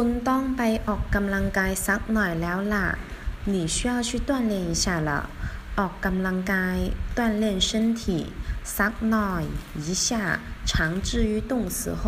คุณต้องไปออกกำลังกายสักหน่อยแล้วล่ะ你需要去锻炼一下了ออกกำลังกาย锻炼身体สักหน่อย一下常置于动词后